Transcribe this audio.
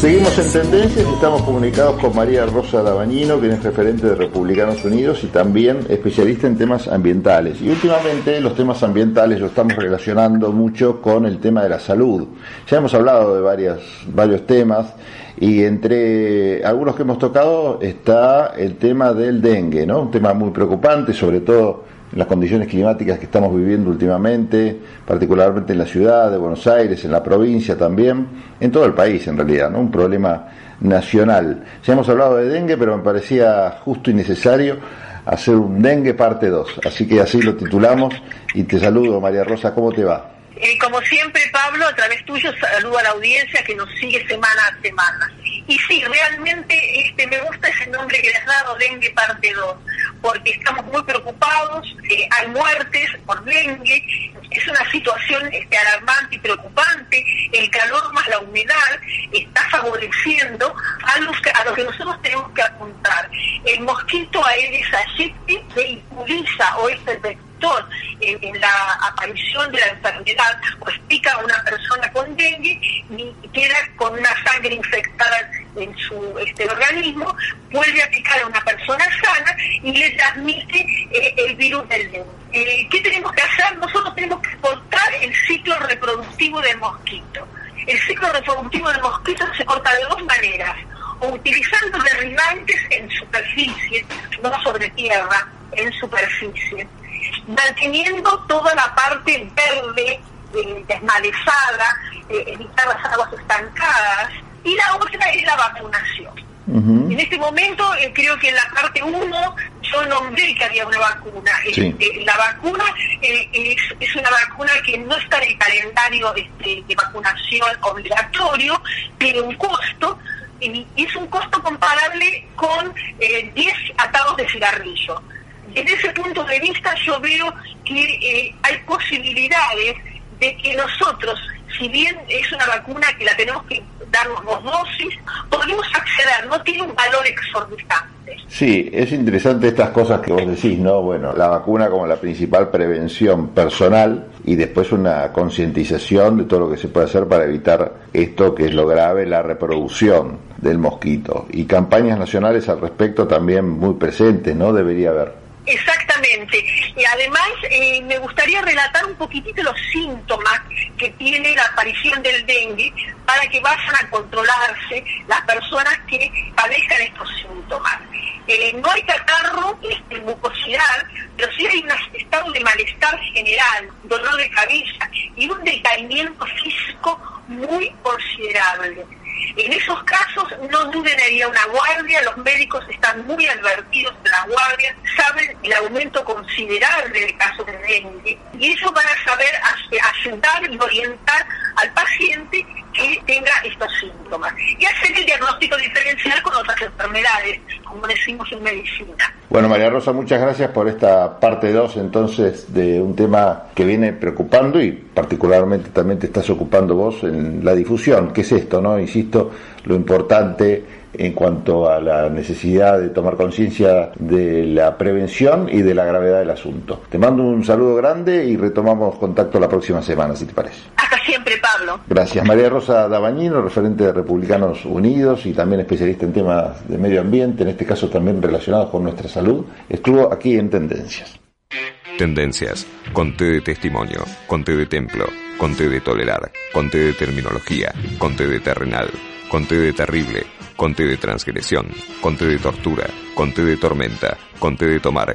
Seguimos en tendencias y estamos comunicados con María Rosa Dabañino, quien es referente de Republicanos Unidos y también especialista en temas ambientales. Y últimamente los temas ambientales los estamos relacionando mucho con el tema de la salud. Ya hemos hablado de varias, varios temas y entre algunos que hemos tocado está el tema del dengue, ¿no? Un tema muy preocupante, sobre todo las condiciones climáticas que estamos viviendo últimamente, particularmente en la ciudad de Buenos Aires, en la provincia también, en todo el país en realidad, ¿no? Un problema nacional. Ya hemos hablado de dengue, pero me parecía justo y necesario hacer un dengue parte 2. Así que así lo titulamos y te saludo, María Rosa, ¿cómo te va? Eh, como siempre, Pablo, a través tuyo saludo a la audiencia que nos sigue semana a semana. Y sí, realmente este, me gusta ese nombre que le has dado, dengue parte 2, porque estamos muy preocupados, eh, hay muertes por dengue, es una situación este, alarmante y preocupante, el calor más la humedad está favoreciendo a, los que, a lo que nosotros tenemos que apuntar. El mosquito Aedes aegypti vehiculiza o es el en, la aparición de la enfermedad, pues pica a una persona con dengue y queda con una sangre infectada en su este, organismo, vuelve a picar a una persona sana y le transmite eh, el virus del dengue. Eh, ¿Qué tenemos que hacer? Nosotros tenemos que cortar el ciclo reproductivo del mosquito. El ciclo reproductivo del mosquito se corta de dos maneras, o utilizando derribantes en superficie, no sobre tierra, en superficie manteniendo toda la parte verde, eh, desmalezada, evitar las aguas estancadas, y la otra es la vacunación. En este momento eh, creo que en la parte 1 yo nombré que había una vacuna. Este, la vacuna es, una vacuna que no está en el calendario este, de vacunación obligatorio, tiene un costo, y es un costo comparable con 10 atados de cigarrillo desde ese punto de vista yo veo que eh, hay posibilidades de que nosotros, si bien es una vacuna que la tenemos que darnos dos dosis, podemos acceder, no tiene un valor exorbitante. Sí, es interesante estas cosas que vos decís, ¿no? Bueno, la vacuna como la principal prevención personal y después una concientización de todo lo que se puede hacer para evitar esto que es lo grave, la reproducción del mosquito. Y campañas nacionales al respecto también muy presentes, ¿no? Debería haber. Exactamente. Y además eh, me gustaría relatar un poquitito los síntomas que tiene la aparición del dengue para que vayan a controlarse las personas que padezcan estos síntomas. Eh, no hay catarro, este, mucosidad, pero sí hay un estado de malestar general, dolor de cabeza y un decaimiento físico muy considerable. En esos casos no duden en ir a una guardia, los médicos están muy advertidos de la guardia, saben el aumento considerable del caso de dengue y eso van a saber ayudar y orientar al paciente que tenga estos síntomas y hacer el diagnóstico diferencial con otras enfermedades, como decimos en medicina. Bueno, María Rosa, muchas gracias por esta parte 2 entonces de un tema que viene preocupando y particularmente también te estás ocupando vos en la difusión. ¿Qué es esto? no Insisto, lo importante en cuanto a la necesidad de tomar conciencia de la prevención y de la gravedad del asunto. Te mando un saludo grande y retomamos contacto la próxima semana, si te parece. Hasta siempre, Pablo. Gracias. María Rosa Dabañino, referente de Republicanos Unidos y también especialista en temas de medio ambiente, en este caso también relacionados con nuestra salud, estuvo aquí en Tendencias. Tendencias, conté de testimonio, conté de templo, conté de tolerar, conté de terminología, conté de terrenal, conté de terrible, conté de transgresión, conté de tortura, conté de tormenta, conté de tomar,